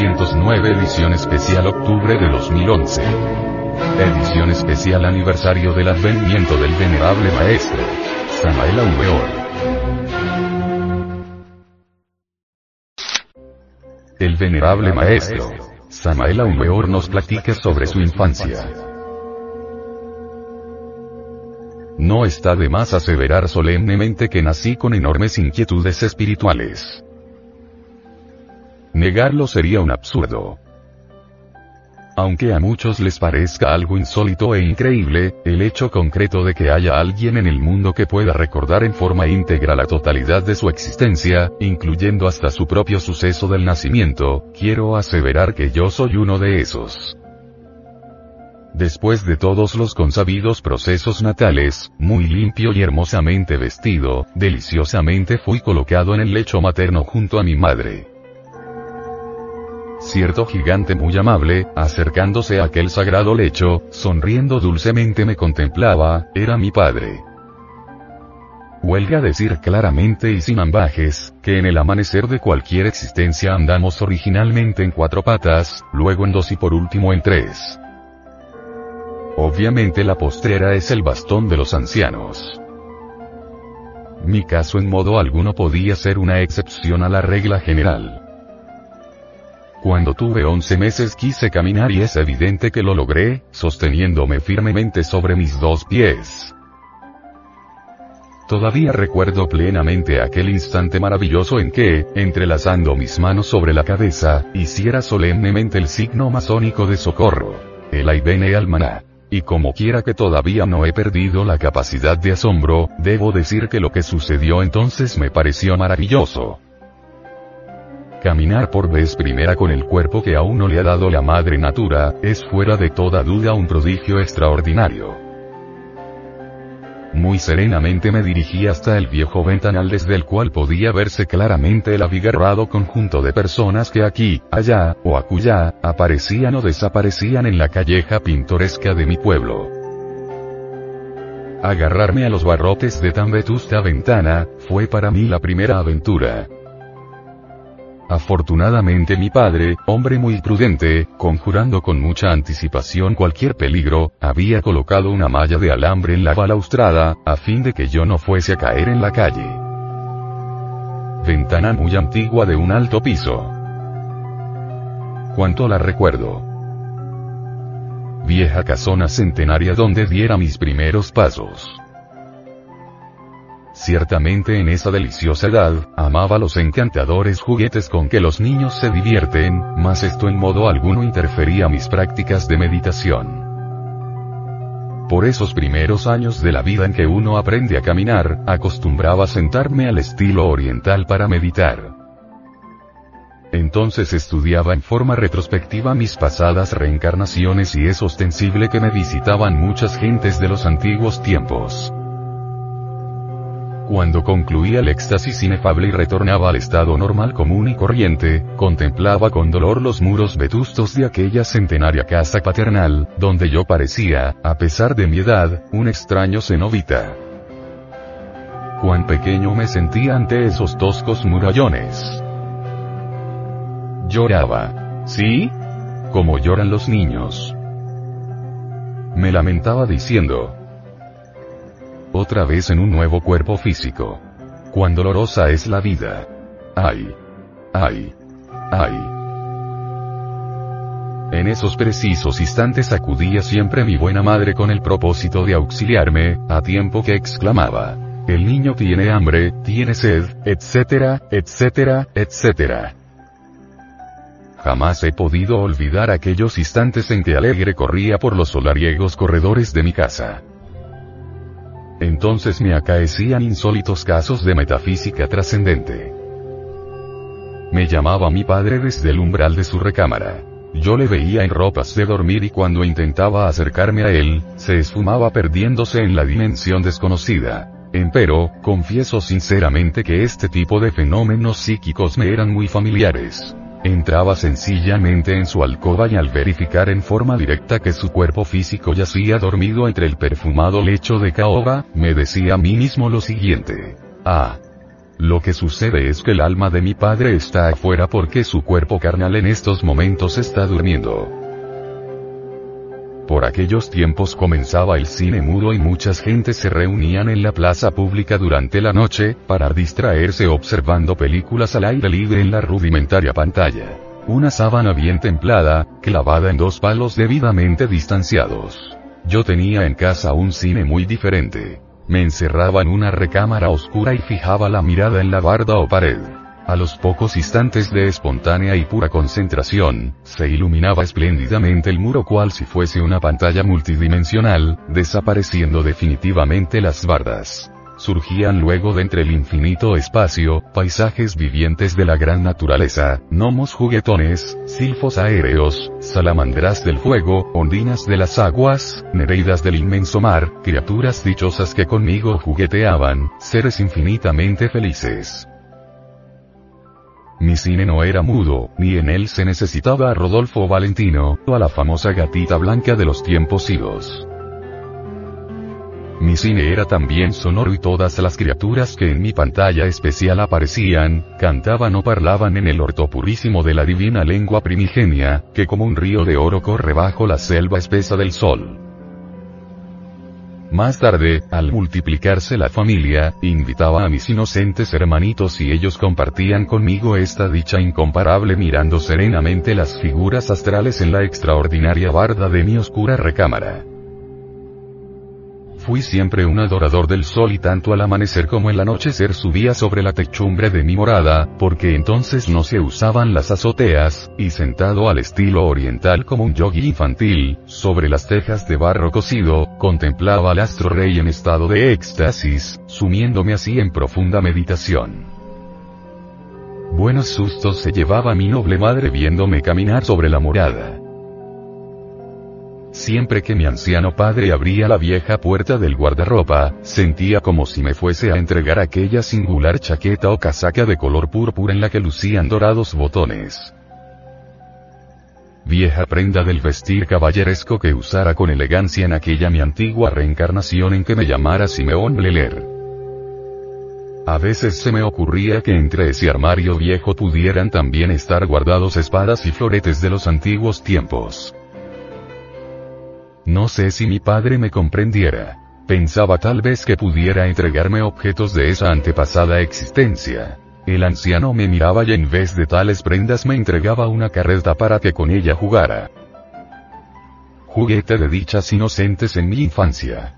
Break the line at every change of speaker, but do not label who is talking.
1909 edición especial octubre de 2011. Edición especial aniversario del advenimiento del venerable maestro. Samael Aumeor. El venerable maestro. Samael Aumeor nos platica sobre su infancia. No está de más aseverar solemnemente que nací con enormes inquietudes espirituales. Negarlo sería un absurdo. Aunque a muchos les parezca algo insólito e increíble, el hecho concreto de que haya alguien en el mundo que pueda recordar en forma íntegra la totalidad de su existencia, incluyendo hasta su propio suceso del nacimiento, quiero aseverar que yo soy uno de esos. Después de todos los consabidos procesos natales, muy limpio y hermosamente vestido, deliciosamente fui colocado en el lecho materno junto a mi madre. Cierto gigante muy amable, acercándose a aquel sagrado lecho, sonriendo dulcemente me contemplaba, era mi padre. Huelga decir claramente y sin ambajes, que en el amanecer de cualquier existencia andamos originalmente en cuatro patas, luego en dos y por último en tres. Obviamente la postrera es el bastón de los ancianos. Mi caso en modo alguno podía ser una excepción a la regla general. Cuando tuve 11 meses quise caminar y es evidente que lo logré, sosteniéndome firmemente sobre mis dos pies. Todavía recuerdo plenamente aquel instante maravilloso en que, entrelazando mis manos sobre la cabeza, hiciera solemnemente el signo masónico de socorro. El Aibene Almaná. Y como quiera que todavía no he perdido la capacidad de asombro, debo decir que lo que sucedió entonces me pareció maravilloso. Caminar por vez primera con el cuerpo que aún no le ha dado la madre natura, es fuera de toda duda un prodigio extraordinario. Muy serenamente me dirigí hasta el viejo ventanal desde el cual podía verse claramente el abigarrado conjunto de personas que aquí, allá, o acullá, aparecían o desaparecían en la calleja pintoresca de mi pueblo. Agarrarme a los barrotes de tan vetusta ventana, fue para mí la primera aventura. Afortunadamente mi padre, hombre muy prudente, conjurando con mucha anticipación cualquier peligro, había colocado una malla de alambre en la balaustrada, a fin de que yo no fuese a caer en la calle. Ventana muy antigua de un alto piso. Cuánto la recuerdo. Vieja casona centenaria donde diera mis primeros pasos. Ciertamente en esa deliciosa edad, amaba los encantadores juguetes con que los niños se divierten, mas esto en modo alguno interfería mis prácticas de meditación. Por esos primeros años de la vida en que uno aprende a caminar, acostumbraba sentarme al estilo oriental para meditar. Entonces estudiaba en forma retrospectiva mis pasadas reencarnaciones y es ostensible que me visitaban muchas gentes de los antiguos tiempos. Cuando concluía el éxtasis inefable y retornaba al estado normal común y corriente, contemplaba con dolor los muros vetustos de aquella centenaria casa paternal, donde yo parecía, a pesar de mi edad, un extraño cenobita. Cuán pequeño me sentía ante esos toscos murallones. Lloraba. ¿Sí? Como lloran los niños. Me lamentaba diciendo, otra vez en un nuevo cuerpo físico. Cuán dolorosa es la vida. Ay. Ay. Ay. En esos precisos instantes acudía siempre mi buena madre con el propósito de auxiliarme, a tiempo que exclamaba. El niño tiene hambre, tiene sed, etcétera, etcétera, etcétera. Jamás he podido olvidar aquellos instantes en que alegre corría por los solariegos corredores de mi casa. Entonces me acaecían insólitos casos de metafísica trascendente. Me llamaba mi padre desde el umbral de su recámara. Yo le veía en ropas de dormir y cuando intentaba acercarme a él, se esfumaba perdiéndose en la dimensión desconocida. Empero, confieso sinceramente que este tipo de fenómenos psíquicos me eran muy familiares. Entraba sencillamente en su alcoba y al verificar en forma directa que su cuerpo físico yacía dormido entre el perfumado lecho de caoba, me decía a mí mismo lo siguiente. Ah. Lo que sucede es que el alma de mi padre está afuera porque su cuerpo carnal en estos momentos está durmiendo. Por aquellos tiempos comenzaba el cine mudo y muchas gentes se reunían en la plaza pública durante la noche, para distraerse observando películas al aire libre en la rudimentaria pantalla. Una sábana bien templada, clavada en dos palos debidamente distanciados. Yo tenía en casa un cine muy diferente. Me encerraba en una recámara oscura y fijaba la mirada en la barda o pared. A los pocos instantes de espontánea y pura concentración, se iluminaba espléndidamente el muro cual si fuese una pantalla multidimensional, desapareciendo definitivamente las bardas. Surgían luego de entre el infinito espacio, paisajes vivientes de la gran naturaleza, gnomos juguetones, silfos aéreos, salamandras del fuego, ondinas de las aguas, nereidas del inmenso mar, criaturas dichosas que conmigo jugueteaban, seres infinitamente felices. Mi cine no era mudo, ni en él se necesitaba a Rodolfo Valentino, o a la famosa gatita blanca de los tiempos idos. Mi cine era también sonoro y todas las criaturas que en mi pantalla especial aparecían, cantaban o parlaban en el orto purísimo de la divina lengua primigenia, que como un río de oro corre bajo la selva espesa del sol. Más tarde, al multiplicarse la familia, invitaba a mis inocentes hermanitos y ellos compartían conmigo esta dicha incomparable mirando serenamente las figuras astrales en la extraordinaria barda de mi oscura recámara. Fui siempre un adorador del sol y tanto al amanecer como el anochecer subía sobre la techumbre de mi morada, porque entonces no se usaban las azoteas, y sentado al estilo oriental como un yogi infantil, sobre las tejas de barro cocido, contemplaba al astro rey en estado de éxtasis, sumiéndome así en profunda meditación. Buenos sustos se llevaba mi noble madre viéndome caminar sobre la morada. Siempre que mi anciano padre abría la vieja puerta del guardarropa, sentía como si me fuese a entregar aquella singular chaqueta o casaca de color púrpura en la que lucían dorados botones. Vieja prenda del vestir caballeresco que usara con elegancia en aquella mi antigua reencarnación en que me llamara Simeón Leler. A veces se me ocurría que entre ese armario viejo pudieran también estar guardados espadas y floretes de los antiguos tiempos. No sé si mi padre me comprendiera. Pensaba tal vez que pudiera entregarme objetos de esa antepasada existencia. El anciano me miraba y en vez de tales prendas me entregaba una carreta para que con ella jugara. Juguete de dichas inocentes en mi infancia.